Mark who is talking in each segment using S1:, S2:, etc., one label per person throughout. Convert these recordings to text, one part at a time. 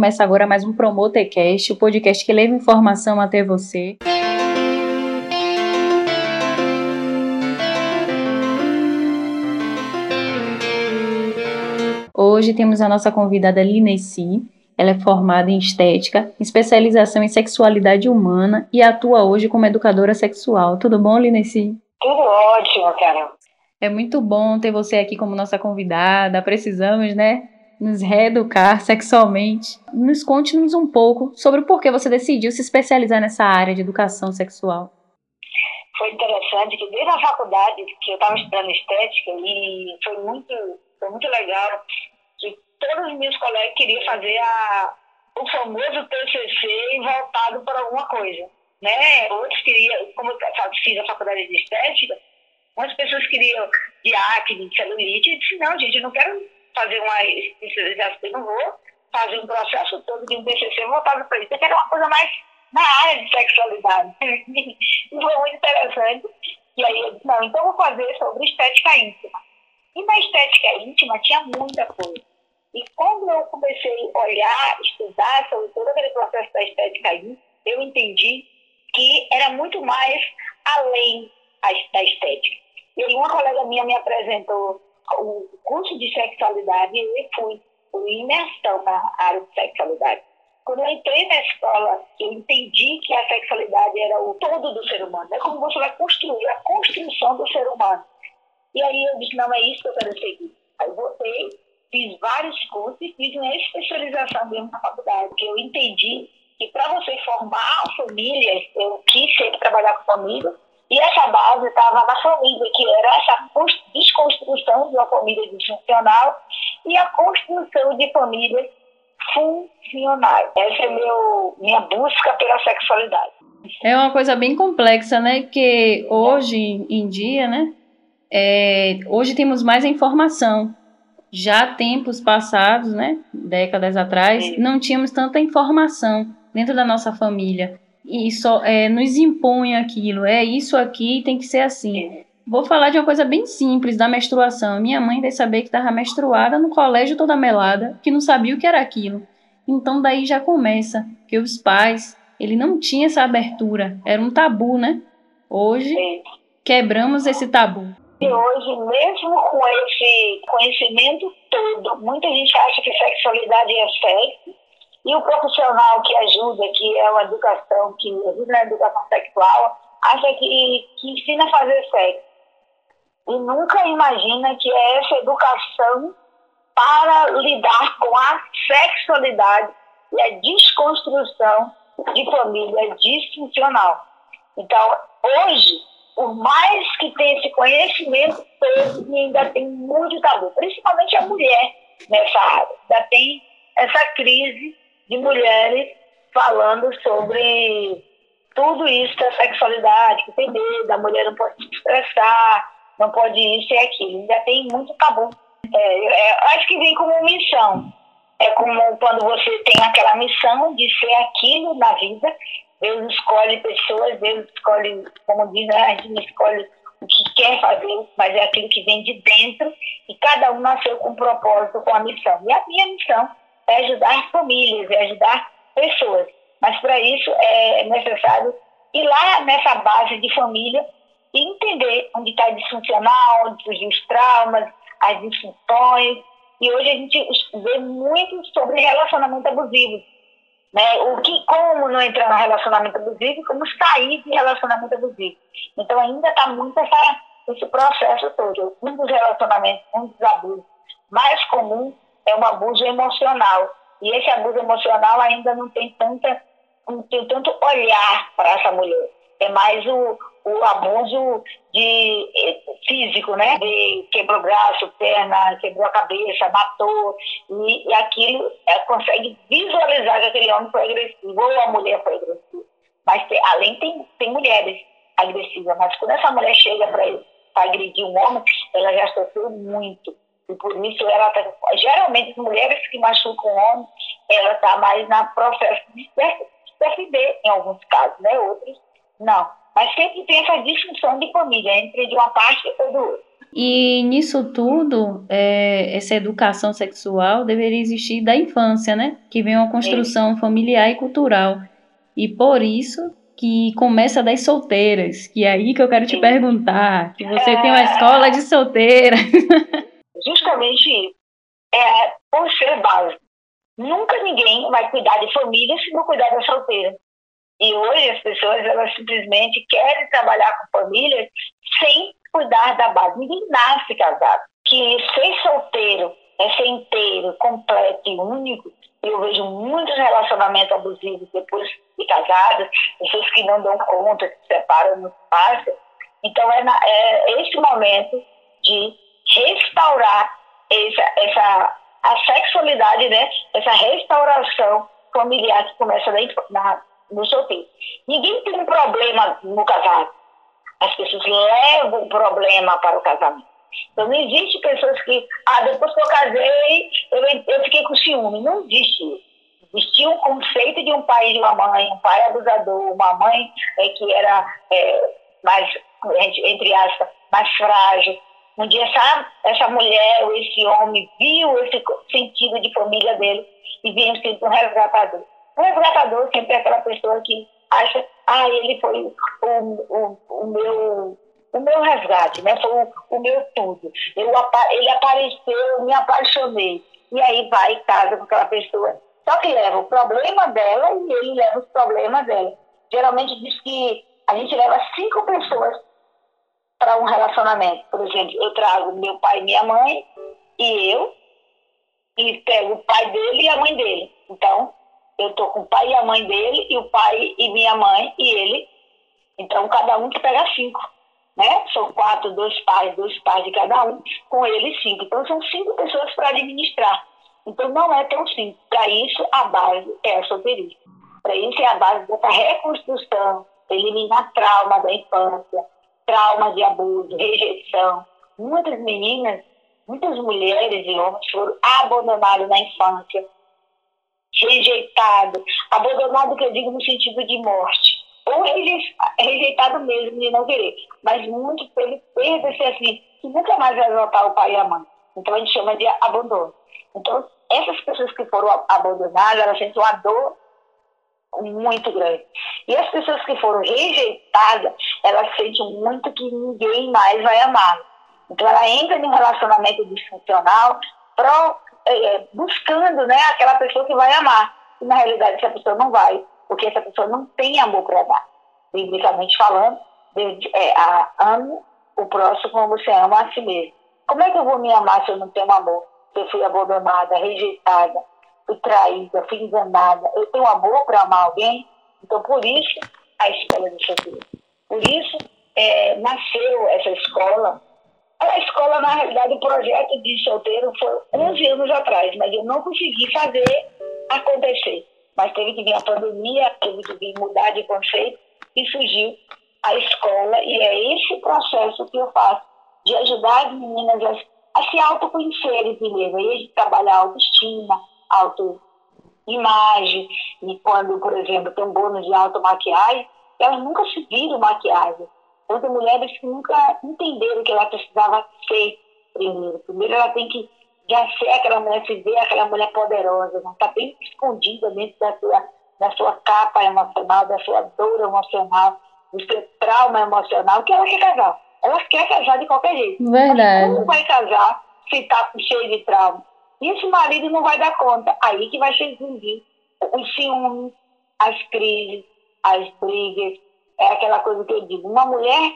S1: Começa agora mais um Promotecast, o podcast que leva informação até você. Hoje temos a nossa convidada Linesi. Ela é formada em estética, especialização em sexualidade humana e atua hoje como educadora sexual. Tudo bom, Linesi?
S2: Tudo ótimo, Carol.
S1: É muito bom ter você aqui como nossa convidada. Precisamos, né, nos reeducar sexualmente. Nos conte-nos um pouco sobre o porquê você decidiu se especializar nessa área de educação sexual.
S2: Foi interessante que desde a faculdade que eu estava estudando estética e foi muito, foi muito legal que todos os meus colegas queriam fazer a, o famoso TCC voltado para alguma coisa, né? Outros queriam, como eu fiz a faculdade de estética, muitas pessoas queriam de acne, de celulite, eu disse, não, gente, eu não quero fazer uma especialização, não vou fazer um processo todo de um TCC voltado para isso, eu quero uma coisa mais na área de sexualidade. e foi muito interessante. E aí eu disse, não, então vou fazer sobre estética íntima. E na estética íntima tinha muita coisa. E quando eu comecei a olhar, estudar sobre todo aquele processo da estética íntima, eu entendi que era muito mais além da estética. E uma colega minha me apresentou o curso de sexualidade e fui, fui imersão na área de sexualidade. Quando eu entrei na escola, eu entendi que a sexualidade era o todo do ser humano. É como você vai construir a construção do ser humano. E aí eu disse, não, é isso que eu quero seguir. Aí voltei, fiz vários cursos e fiz uma especialização mesmo na faculdade, porque eu entendi que para você formar famílias, eu quis sempre trabalhar com família, e essa base estava na família, que era essa desconstrução de uma família disfuncional e a construção de famílias funcionais. Essa é meu, minha busca pela sexualidade.
S1: É uma coisa bem complexa, né? Porque hoje em dia, né? É, hoje temos mais informação. Já tempos passados, né? Décadas atrás, Sim. não tínhamos tanta informação dentro da nossa família e só é, nos impõe aquilo, é isso aqui, tem que ser assim. Vou falar de uma coisa bem simples da menstruação. Minha mãe veio saber que estava menstruada no colégio toda melada, que não sabia o que era aquilo. Então daí já começa que os pais, ele não tinha essa abertura, era um tabu, né? Hoje quebramos esse tabu.
S2: E hoje, mesmo com esse conhecimento todo, muita gente acha que sexualidade é sexo, e o profissional que ajuda, que é a educação, que ajuda na educação sexual, acha que, que ensina a fazer sexo. E nunca imagina que é essa educação para lidar com a sexualidade e a desconstrução de família disfuncional. Então, hoje, por mais que tenha esse conhecimento todo, ainda tem muito tabu, principalmente a mulher nessa área. Ainda tem essa crise de mulheres falando sobre tudo isso da sexualidade, que tem medo, a mulher não pode se expressar, não pode isso e aquilo. Ainda tem muito tabu. É, é, acho que vem como missão. É como quando você tem aquela missão de ser aquilo na vida. Deus escolhe pessoas, Deus escolhe, como diz, né, a gente escolhe o que quer fazer, mas é aquilo que vem de dentro e cada um nasceu com um propósito, com a missão. E a minha missão é ajudar famílias, é ajudar pessoas. Mas para isso é necessário ir lá nessa base de família e entender onde está disfuncional, onde surgem os traumas, as disfunções. E hoje a gente vê muito sobre relacionamento abusivo. Né? O que, como não entrar no relacionamento abusivo, como sair de relacionamento abusivo. Então ainda está muito essa, esse processo todo. Um dos relacionamentos, um dos abusos mais comuns é um abuso emocional. E esse abuso emocional ainda não tem, tanta, não tem tanto olhar para essa mulher. É mais o, o abuso de, eh, físico, né? De quebrou o braço, perna, quebrou a cabeça, matou. E, e aquilo é, consegue visualizar que aquele homem foi agressivo ou a mulher foi agressiva. Mas tem, além tem, tem mulheres agressivas, mas quando essa mulher chega para agredir um homem, ela já sofreu muito. E por isso ela tá, geralmente as mulheres que machucam o homem, ela está mais na processo de perder em alguns casos, né? Outros não. Mas sempre tem essa disfunção de família entre de uma parte ou do outro.
S1: E nisso tudo, é, essa educação sexual deveria existir da infância, né? Que vem uma construção familiar e cultural. E por isso que começa das solteiras, que é aí que eu quero te perguntar, que você é... tem uma escola de solteiras.
S2: Justamente isso. É, por ser básico. Nunca ninguém vai cuidar de família se não cuidar da solteira. E hoje as pessoas elas simplesmente querem trabalhar com famílias sem cuidar da base. Ninguém nasce casado. Que ser solteiro é ser inteiro, completo e único. Eu vejo muitos relacionamentos abusivos depois de casados, pessoas que não dão conta, que se separam muito fácil. Então é, na, é este momento de restaurar essa, essa a sexualidade, né? Essa restauração familiar que começa na, na, no solteiro. Ninguém tem um problema no casado. As pessoas levam o problema para o casamento. Então não existe pessoas que, ah, depois que eu casei, eu, eu fiquei com ciúme. Não existe isso. Existia um conceito de um pai e de uma mãe, um pai abusador, uma mãe é, que era é, mais, entre aspas, mais frágil. Um dia essa, essa mulher ou esse homem viu esse sentido de família dele e veio sempre um resgatador. O resgatador sempre é aquela pessoa que acha, ah, ele foi o, o, o meu o meu resgate, né? Foi o, o meu tudo. Eu, ele apareceu, eu me apaixonei. E aí vai e casa com aquela pessoa. Só que leva o problema dela e ele leva os problemas dela. Geralmente diz que a gente leva cinco pessoas para um relacionamento. Por exemplo, eu trago meu pai e minha mãe e eu, e pego o pai dele e a mãe dele. Então, eu tô com o pai e a mãe dele, e o pai e minha mãe e ele. Então, cada um que pega cinco. Né? São quatro, dois pais, dois pais de cada um, com ele cinco. Então, são cinco pessoas para administrar. Então, não é tão simples. Para isso, a base é a solteirice. Para isso, é a base dessa reconstrução, eliminar trauma da infância, trauma de abuso, rejeição. Muitas meninas, muitas mulheres e homens foram abandonados na infância, rejeitado, abandonado que eu digo no sentido de morte, ou rejeitado mesmo de não querer, mas muito pelo perda-se assim, que nunca mais vai voltar o pai e a mãe. Então a gente chama de abandono. Então, essas pessoas que foram abandonadas, elas sentem uma dor muito grande. E as pessoas que foram rejeitadas, elas sentem muito que ninguém mais vai amar. Então ela entra em um relacionamento disfuncional pro, é, buscando né, aquela pessoa que vai amar. E na realidade essa pessoa não vai, porque essa pessoa não tem amor para dar. Biblicamente falando, é, a, ame o próximo como você ama a si mesmo. Como é que eu vou me amar se eu não tenho amor? Se eu fui abandonada, rejeitada, fui traída, fui enganada. Eu tenho amor para amar alguém? Então, por isso, a escola de solteiro. Por isso, é, nasceu essa escola a escola, na realidade, o projeto de solteiro foi 11 anos atrás, mas eu não consegui fazer acontecer. Mas teve que vir a pandemia, teve que vir mudar de conceito e surgiu a escola. E é esse processo que eu faço de ajudar as meninas a, a se autoconhecerem primeiro. Aí a gente trabalha a autoestima, autoimagem. E quando, por exemplo, tem um bônus de automaquiagem, elas nunca se viram maquiagem Houve mulheres que nunca entenderam que ela precisava ser primeiro. Primeiro ela tem que já ser aquela mulher, se ver aquela mulher poderosa, não está bem escondida dentro da sua, da sua capa emocional, da sua dor emocional, do seu trauma emocional, que ela quer casar. Ela quer casar de qualquer jeito.
S1: Verdade.
S2: Como vai casar se está cheio de trauma? Esse marido não vai dar conta. Aí que vai surgir os ciúmes, as crises, as brigas, é aquela coisa que eu digo, uma mulher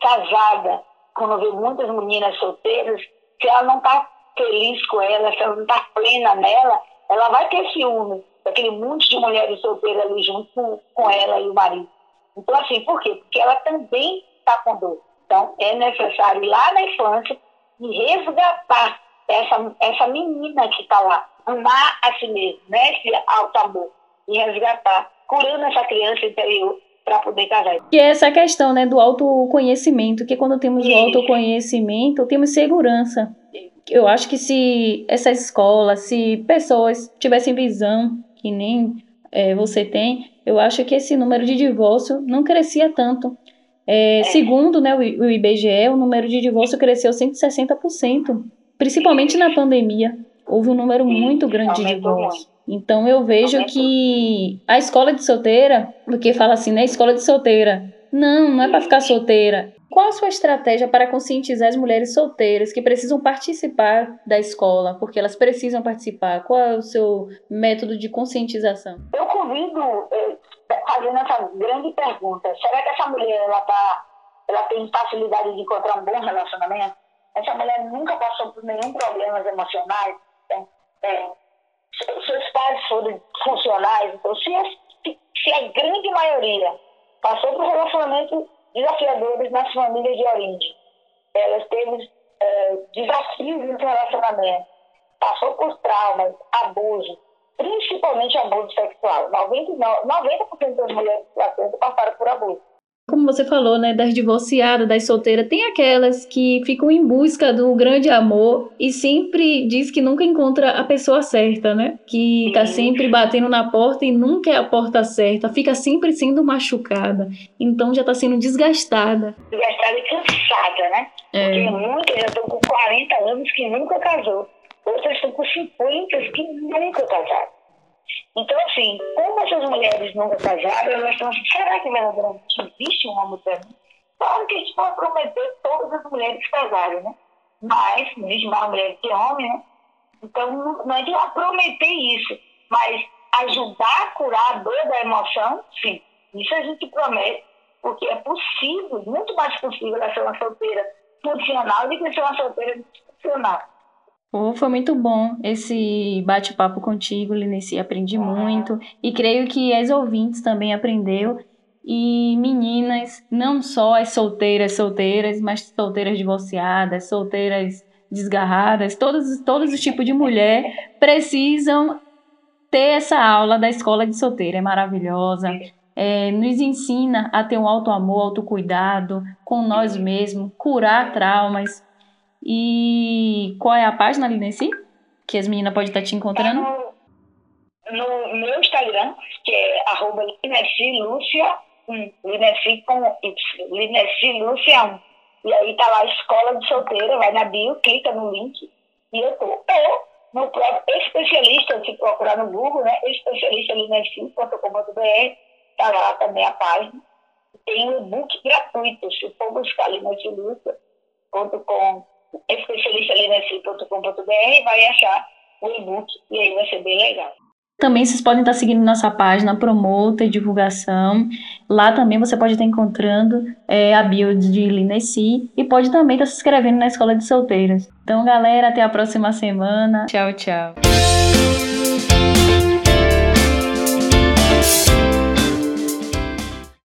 S2: casada, quando vê muitas meninas solteiras, se ela não está feliz com ela, se ela não está plena nela, ela vai ter ciúme daquele monte de mulheres solteiras ali junto com, com ela e o marido. Então, assim, por quê? Porque ela também está com dor. Então, é necessário lá na infância resgatar essa, essa menina que está lá, amar a si mesmo, né? esse alto amor, e resgatar, curando essa criança interior para poder casar.
S1: Que é essa questão, né, do autoconhecimento, que quando temos Isso. o autoconhecimento, temos segurança. Eu acho que se essa escola, se pessoas tivessem visão, que nem é, você tem, eu acho que esse número de divórcio não crescia tanto. É, é. Segundo né, o, o IBGE, o número de divórcio cresceu 160%, principalmente na pandemia. Houve um número muito grande de divórcios. Então eu vejo que a escola de solteira, porque fala assim, né, escola de solteira. Não, não é para ficar solteira. Qual a sua estratégia para conscientizar as mulheres solteiras que precisam participar da escola, porque elas precisam participar? Qual é o seu método de conscientização?
S2: Eu convido, eh, fazendo essa grande pergunta, será que essa mulher ela, tá, ela tem facilidade de encontrar um bom relacionamento? Essa mulher nunca passou por nenhum problema emocionais? É, é, seus pais foram funcionais, então se a, se a grande maioria passou por relacionamentos desafiadores nas famílias de origem, elas teve é, desafios no relacionamento, passou por traumas, abuso, principalmente abuso sexual. 90%, 90 das mulheres que passaram por abuso
S1: como você falou, né, das divorciadas, das solteiras, tem aquelas que ficam em busca do grande amor e sempre diz que nunca encontra a pessoa certa, né? Que tá sempre batendo na porta e nunca é a porta certa, fica sempre sendo machucada. Então já tá sendo desgastada.
S2: Desgastada e cansada, né? É. Porque muitas já estão com 40 anos que nunca casou. Outras estão com 50 que nunca casaram. Então, assim, como essas mulheres nunca casaram, elas estão assim, será que verdadeiramente existe um para mim? Claro que a gente pode prometer todas as mulheres casarem, né? Mas, existe mais mulher que homem, né? Então, não, não adianta prometer isso, mas ajudar a curar a dor da emoção, sim. Isso a gente promete, porque é possível, muito mais possível, ela ser uma solteira funcional do que ser uma solteira disfuncional.
S1: Oh, foi muito bom esse bate-papo contigo, Lineci. Aprendi muito e creio que as ouvintes também aprendeu. E meninas, não só as solteiras, solteiras, mas solteiras divorciadas, solteiras desgarradas, todos, todos os tipos de mulher precisam ter essa aula da escola de solteira. É maravilhosa. É, nos ensina a ter um alto amor, autocuidado com nós mesmos, curar traumas, e qual é a página ali nesse? Que as meninas podem estar te encontrando? Tá
S2: no, no, meu Instagram, que é arroba Lúcia, Lineci com Y, 1. E aí tá lá a escola de solteira, vai na bio, clica no link e eu tô. Ou no próprio especialista, se procurar no Google, né? Especialista lineci.com.br, tá lá também a página. Tem um e-book gratuito, se for buscar linecilúcia.com especialistalinesi.com.br vai achar o e-book e aí vai ser bem legal.
S1: Também vocês podem estar seguindo nossa página Promota e Divulgação. Lá também você pode estar encontrando é, a bio de Linesi e pode também estar se inscrevendo na Escola de Solteiras. Então, galera, até a próxima semana. Tchau, tchau.